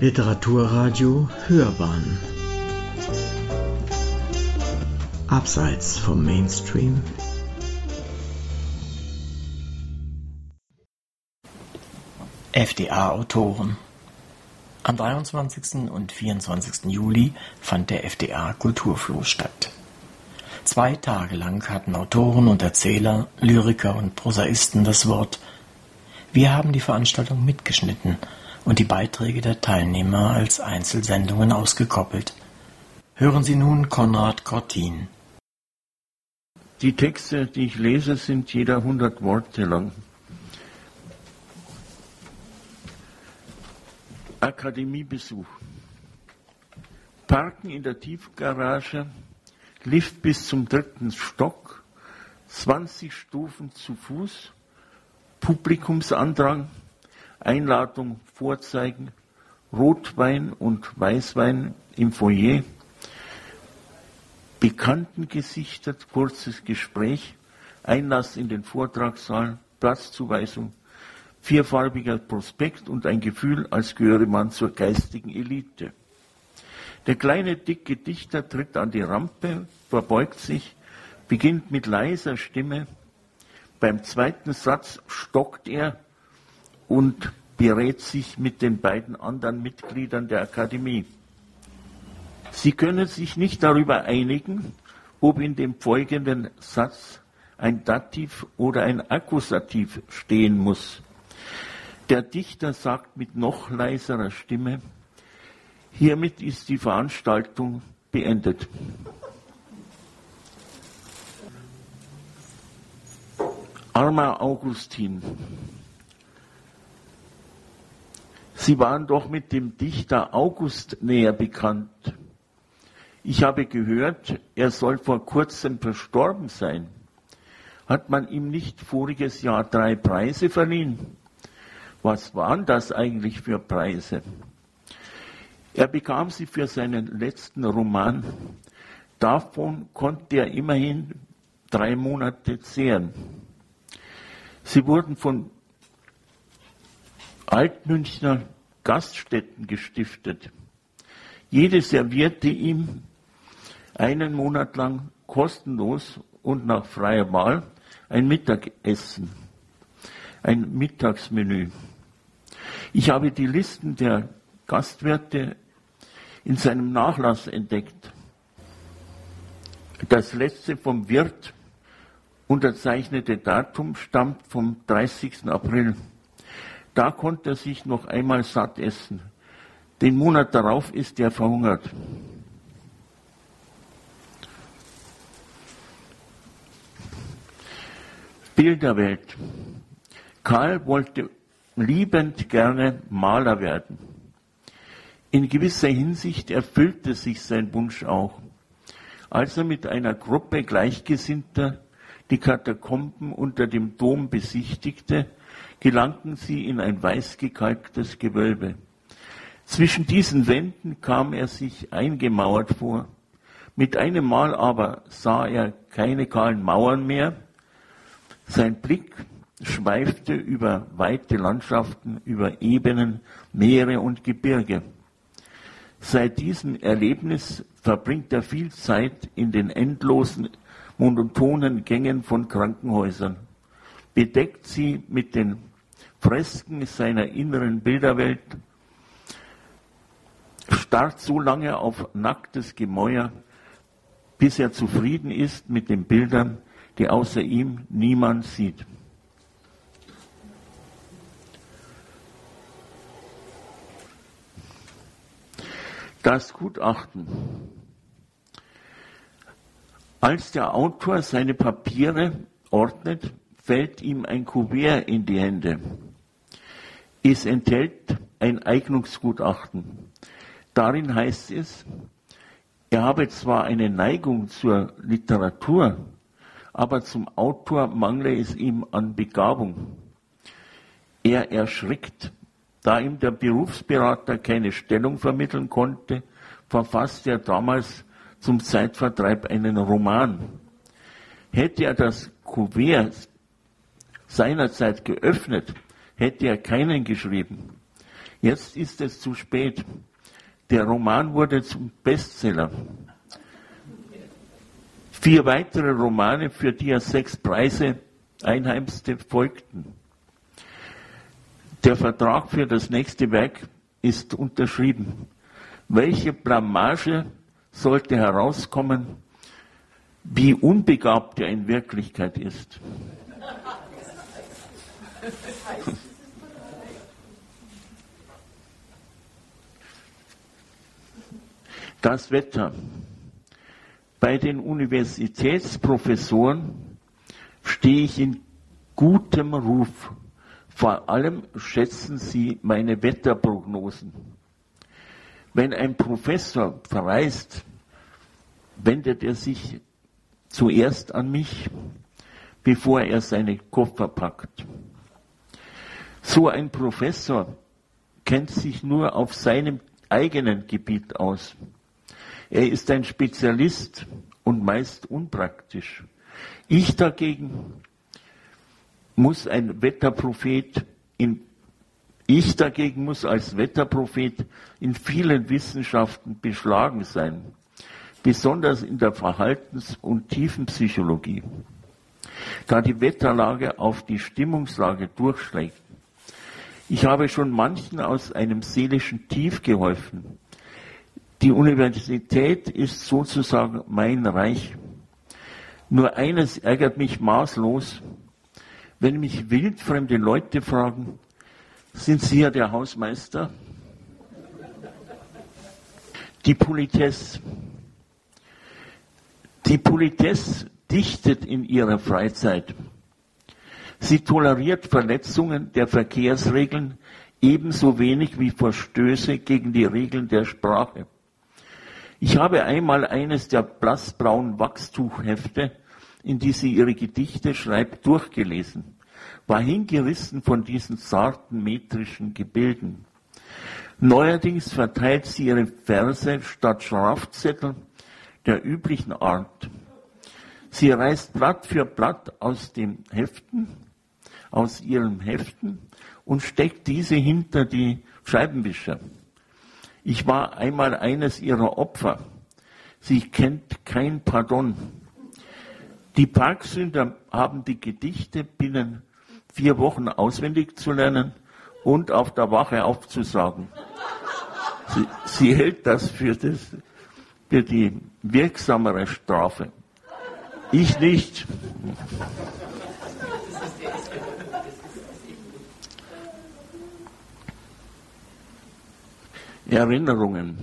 Literaturradio Hörbahn Abseits vom Mainstream FDA-Autoren Am 23. und 24. Juli fand der FDA Kulturfloh statt. Zwei Tage lang hatten Autoren und Erzähler, Lyriker und Prosaisten das Wort. Wir haben die Veranstaltung mitgeschnitten – und die Beiträge der Teilnehmer als Einzelsendungen ausgekoppelt. Hören Sie nun Konrad Cortin. Die Texte, die ich lese, sind jeder 100 Worte lang. Akademiebesuch. Parken in der Tiefgarage, Lift bis zum dritten Stock, 20 Stufen zu Fuß, Publikumsandrang, Einladung vorzeigen, Rotwein und Weißwein im Foyer, bekannten Gesichter, kurzes Gespräch, Einlass in den Vortragssaal, Platzzuweisung, vierfarbiger Prospekt und ein Gefühl, als gehöre man zur geistigen Elite. Der kleine, dicke Dichter tritt an die Rampe, verbeugt sich, beginnt mit leiser Stimme. Beim zweiten Satz stockt er, und berät sich mit den beiden anderen Mitgliedern der Akademie. Sie können sich nicht darüber einigen, ob in dem folgenden Satz ein Dativ oder ein Akkusativ stehen muss. Der Dichter sagt mit noch leiserer Stimme, hiermit ist die Veranstaltung beendet. Armer Augustin. Sie waren doch mit dem Dichter August näher bekannt. Ich habe gehört, er soll vor kurzem verstorben sein. Hat man ihm nicht voriges Jahr drei Preise verliehen? Was waren das eigentlich für Preise? Er bekam sie für seinen letzten Roman. Davon konnte er immerhin drei Monate zehren. Sie wurden von Altmünchner Gaststätten gestiftet. Jede servierte ihm einen Monat lang kostenlos und nach freier Wahl ein Mittagessen, ein Mittagsmenü. Ich habe die Listen der Gastwirte in seinem Nachlass entdeckt. Das letzte vom Wirt unterzeichnete Datum stammt vom 30. April da konnte er sich noch einmal satt essen. Den Monat darauf ist er verhungert. Bilderwelt. Karl wollte liebend gerne Maler werden. In gewisser Hinsicht erfüllte sich sein Wunsch auch. Als er mit einer Gruppe Gleichgesinnter die Katakomben unter dem Dom besichtigte, gelangten sie in ein weiß gekalktes Gewölbe. Zwischen diesen Wänden kam er sich eingemauert vor. Mit einem Mal aber sah er keine kahlen Mauern mehr. Sein Blick schweifte über weite Landschaften, über Ebenen, Meere und Gebirge. Seit diesem Erlebnis verbringt er viel Zeit in den endlosen, monotonen Gängen von Krankenhäusern, bedeckt sie mit den Fresken seiner inneren Bilderwelt, starrt so lange auf nacktes Gemäuer, bis er zufrieden ist mit den Bildern, die außer ihm niemand sieht. Das Gutachten. Als der Autor seine Papiere ordnet, fällt ihm ein Kuvert in die Hände. Es enthält ein Eignungsgutachten. Darin heißt es, er habe zwar eine Neigung zur Literatur, aber zum Autor mangle es ihm an Begabung. Er erschrickt. Da ihm der Berufsberater keine Stellung vermitteln konnte, verfasste er damals zum Zeitvertreib einen Roman. Hätte er das Kuvert seinerzeit geöffnet, hätte er keinen geschrieben. Jetzt ist es zu spät. Der Roman wurde zum Bestseller. Vier weitere Romane, für die er sechs Preise einheimste, folgten. Der Vertrag für das nächste Werk ist unterschrieben. Welche Blamage sollte herauskommen, wie unbegabt er in Wirklichkeit ist? Das Wetter. Bei den Universitätsprofessoren stehe ich in gutem Ruf. Vor allem schätzen sie meine Wetterprognosen. Wenn ein Professor verreist, wendet er sich zuerst an mich, bevor er seine Koffer packt. So ein Professor kennt sich nur auf seinem eigenen Gebiet aus. Er ist ein Spezialist und meist unpraktisch. Ich dagegen muss ein Wetterprophet in ich dagegen muss als Wetterprophet in vielen Wissenschaften beschlagen sein, besonders in der Verhaltens- und Tiefenpsychologie, da die Wetterlage auf die Stimmungslage durchschlägt. Ich habe schon manchen aus einem seelischen Tief geholfen, die Universität ist sozusagen mein Reich. Nur eines ärgert mich maßlos, wenn mich wildfremde Leute fragen, sind Sie ja der Hausmeister? Die Politesse. Die Politesse dichtet in ihrer Freizeit. Sie toleriert Verletzungen der Verkehrsregeln ebenso wenig wie Verstöße gegen die Regeln der Sprache. Ich habe einmal eines der blassbraunen Wachstuchhefte, in die sie ihre Gedichte schreibt, durchgelesen, war hingerissen von diesen zarten metrischen Gebilden. Neuerdings verteilt sie ihre Verse statt Schrafzettel der üblichen Art. Sie reißt Blatt für Blatt aus den Heften, aus ihren Heften und steckt diese hinter die Scheibenwischer. Ich war einmal eines ihrer Opfer. Sie kennt kein Pardon. Die Parksünder haben die Gedichte binnen vier Wochen auswendig zu lernen und auf der Wache aufzusagen. Sie, sie hält das für, das für die wirksamere Strafe. Ich nicht. Erinnerungen.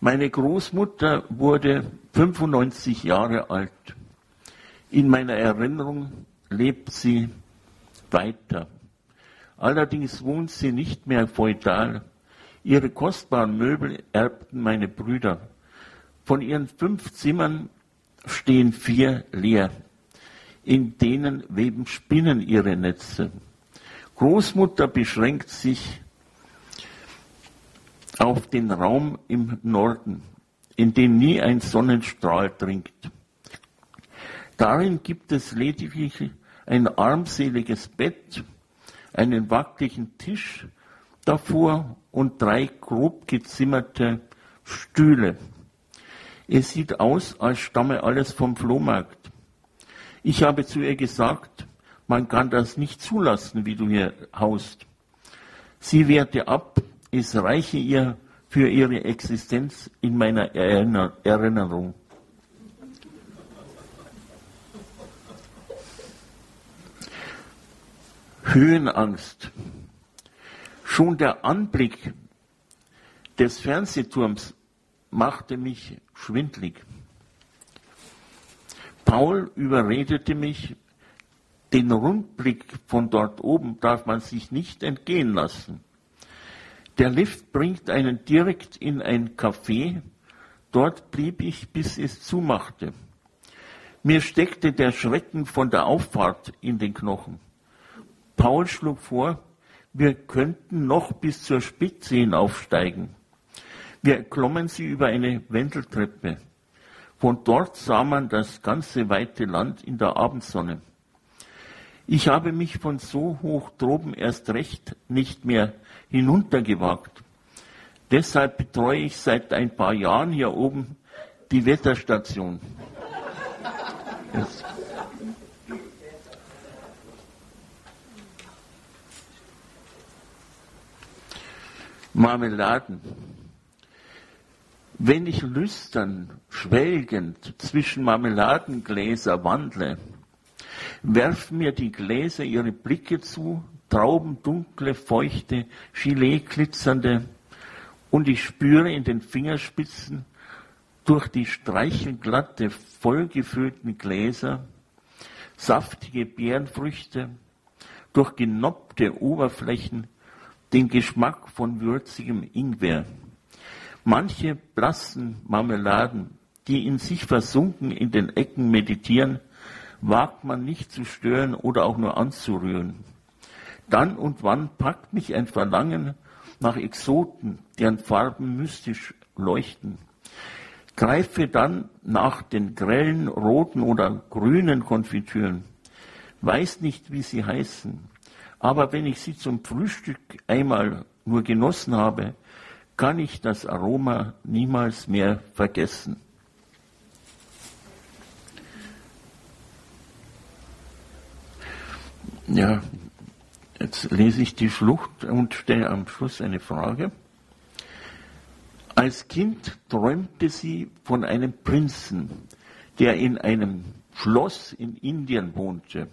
Meine Großmutter wurde 95 Jahre alt. In meiner Erinnerung lebt sie weiter. Allerdings wohnt sie nicht mehr feudal. Ihre kostbaren Möbel erbten meine Brüder. Von ihren fünf Zimmern stehen vier leer. In denen weben Spinnen ihre Netze. Großmutter beschränkt sich auf den Raum im Norden, in den nie ein Sonnenstrahl dringt. Darin gibt es lediglich ein armseliges Bett, einen wackeligen Tisch davor und drei grob gezimmerte Stühle. Es sieht aus, als stamme alles vom Flohmarkt. Ich habe zu ihr gesagt, man kann das nicht zulassen, wie du hier haust. Sie wehrte ab, es reiche ihr für ihre Existenz in meiner Erinnerung. Höhenangst. Schon der Anblick des Fernsehturms machte mich schwindlig. Paul überredete mich, den Rundblick von dort oben darf man sich nicht entgehen lassen. Der Lift bringt einen direkt in ein Café. Dort blieb ich, bis es zumachte. Mir steckte der Schrecken von der Auffahrt in den Knochen. Paul schlug vor, wir könnten noch bis zur Spitze hinaufsteigen. Wir klommen sie über eine Wendeltreppe. Von dort sah man das ganze weite Land in der Abendsonne. Ich habe mich von so hoch droben erst recht nicht mehr hinuntergewagt. Deshalb betreue ich seit ein paar Jahren hier oben die Wetterstation. Marmeladen. Wenn ich lüstern, schwelgend zwischen Marmeladengläser wandle, werfen mir die Gläser ihre Blicke zu, Trauben dunkle, feuchte, Gilet glitzernde, und ich spüre in den Fingerspitzen durch die streichelglatte, vollgefüllten Gläser saftige Beerenfrüchte, durch genoppte Oberflächen den Geschmack von würzigem Ingwer. Manche blassen Marmeladen, die in sich versunken in den Ecken meditieren, wagt man nicht zu stören oder auch nur anzurühren. Dann und wann packt mich ein Verlangen nach Exoten, deren Farben mystisch leuchten. Greife dann nach den grellen roten oder grünen Konfitüren. Weiß nicht, wie sie heißen. Aber wenn ich sie zum Frühstück einmal nur genossen habe, kann ich das Aroma niemals mehr vergessen. Ja, jetzt lese ich die Schlucht und stelle am Schluss eine Frage. Als Kind träumte sie von einem Prinzen, der in einem Schloss in Indien wohnte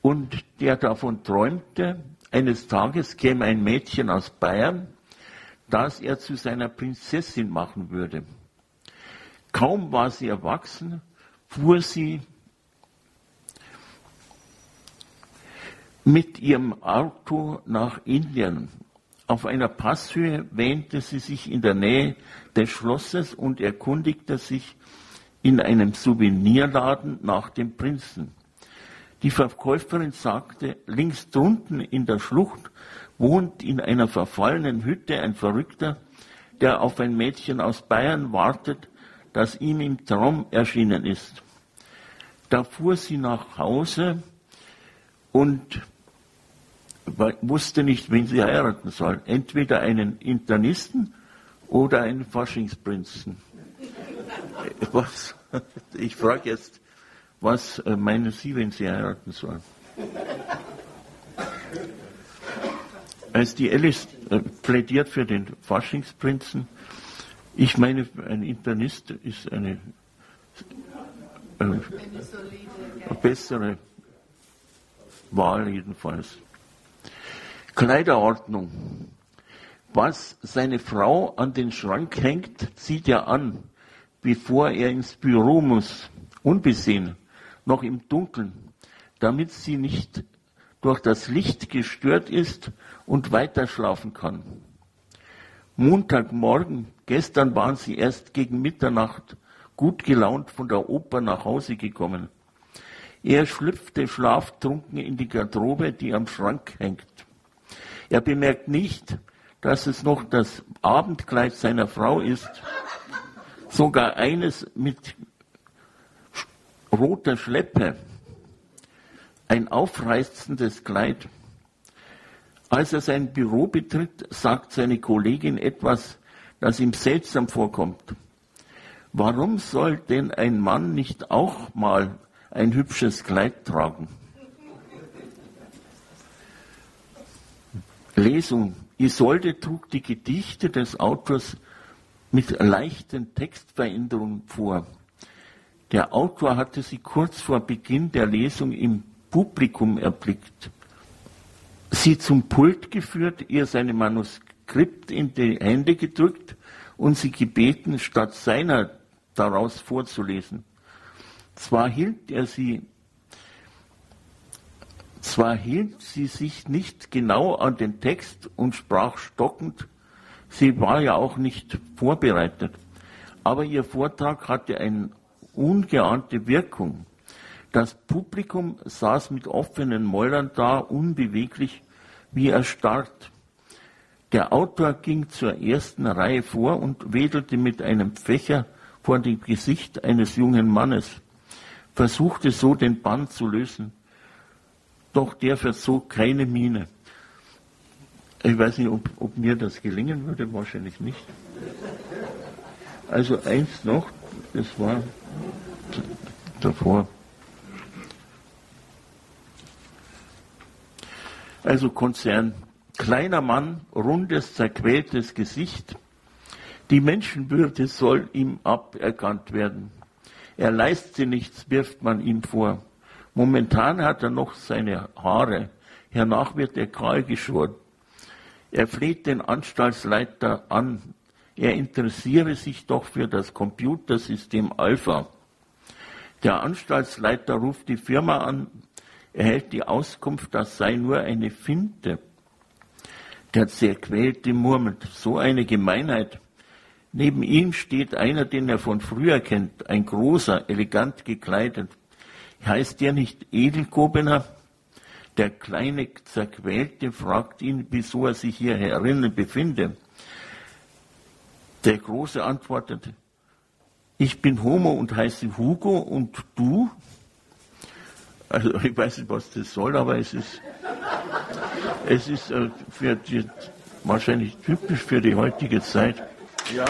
und der davon träumte, eines Tages käme ein Mädchen aus Bayern, das er zu seiner Prinzessin machen würde. Kaum war sie erwachsen, fuhr sie mit ihrem Auto nach Indien. Auf einer Passhöhe wähnte sie sich in der Nähe des Schlosses und erkundigte sich in einem Souvenirladen nach dem Prinzen. Die Verkäuferin sagte, links drunten in der Schlucht wohnt in einer verfallenen Hütte ein Verrückter, der auf ein Mädchen aus Bayern wartet, das ihm im Traum erschienen ist. Da fuhr sie nach Hause und wusste nicht, wen sie heiraten soll. Entweder einen Internisten oder einen Faschingsprinzen. Was? Ich frage jetzt, was äh, meinen Sie, wenn Sie heiraten sollen? Als die Alice äh, plädiert für den Faschingsprinzen, ich meine, ein Internist ist eine, äh, eine bessere Wahl jedenfalls. Kleiderordnung. Was seine Frau an den Schrank hängt, zieht er an, bevor er ins Büro muss, unbesehen, noch im Dunkeln, damit sie nicht durch das Licht gestört ist und weiter schlafen kann. Montagmorgen, gestern waren sie erst gegen Mitternacht gut gelaunt von der Oper nach Hause gekommen. Er schlüpfte schlaftrunken in die Garderobe, die am Schrank hängt. Er bemerkt nicht, dass es noch das Abendkleid seiner Frau ist, sogar eines mit roter Schleppe, ein aufreißendes Kleid. Als er sein Büro betritt, sagt seine Kollegin etwas, das ihm seltsam vorkommt. Warum soll denn ein Mann nicht auch mal ein hübsches Kleid tragen? Lesung. Isolde trug die Gedichte des Autors mit leichten Textveränderungen vor. Der Autor hatte sie kurz vor Beginn der Lesung im Publikum erblickt, sie zum Pult geführt, ihr seine Manuskript in die Hände gedrückt und sie gebeten, statt seiner daraus vorzulesen. Zwar hielt er sie zwar hielt sie sich nicht genau an den Text und sprach stockend, sie war ja auch nicht vorbereitet, aber ihr Vortrag hatte eine ungeahnte Wirkung. Das Publikum saß mit offenen Mäulern da, unbeweglich wie erstarrt. Der Autor ging zur ersten Reihe vor und wedelte mit einem Fächer vor dem Gesicht eines jungen Mannes, versuchte so den Bann zu lösen. Doch der verzog keine Miene. Ich weiß nicht, ob, ob mir das gelingen würde, wahrscheinlich nicht. Also eins noch, das war davor. Also Konzern, kleiner Mann, rundes, zerquältes Gesicht. Die Menschenwürde soll ihm aberkannt werden. Er leistet nichts, wirft man ihm vor. Momentan hat er noch seine Haare, hernach wird er kahl geschoren. Er fleht den Anstaltsleiter an, er interessiere sich doch für das Computersystem Alpha. Der Anstaltsleiter ruft die Firma an, erhält die Auskunft, das sei nur eine Finte. Der zerquälte murmelt, so eine Gemeinheit. Neben ihm steht einer, den er von früher kennt, ein großer, elegant gekleidet. Heißt der nicht Edelkobener? Der kleine Zerquälte fragt ihn, wieso er sich hier herinnen befinde. Der Große antwortet, ich bin Homo und heiße Hugo und du? Also ich weiß nicht, was das soll, aber es ist, es ist äh, für die, wahrscheinlich typisch für die heutige Zeit. Ja.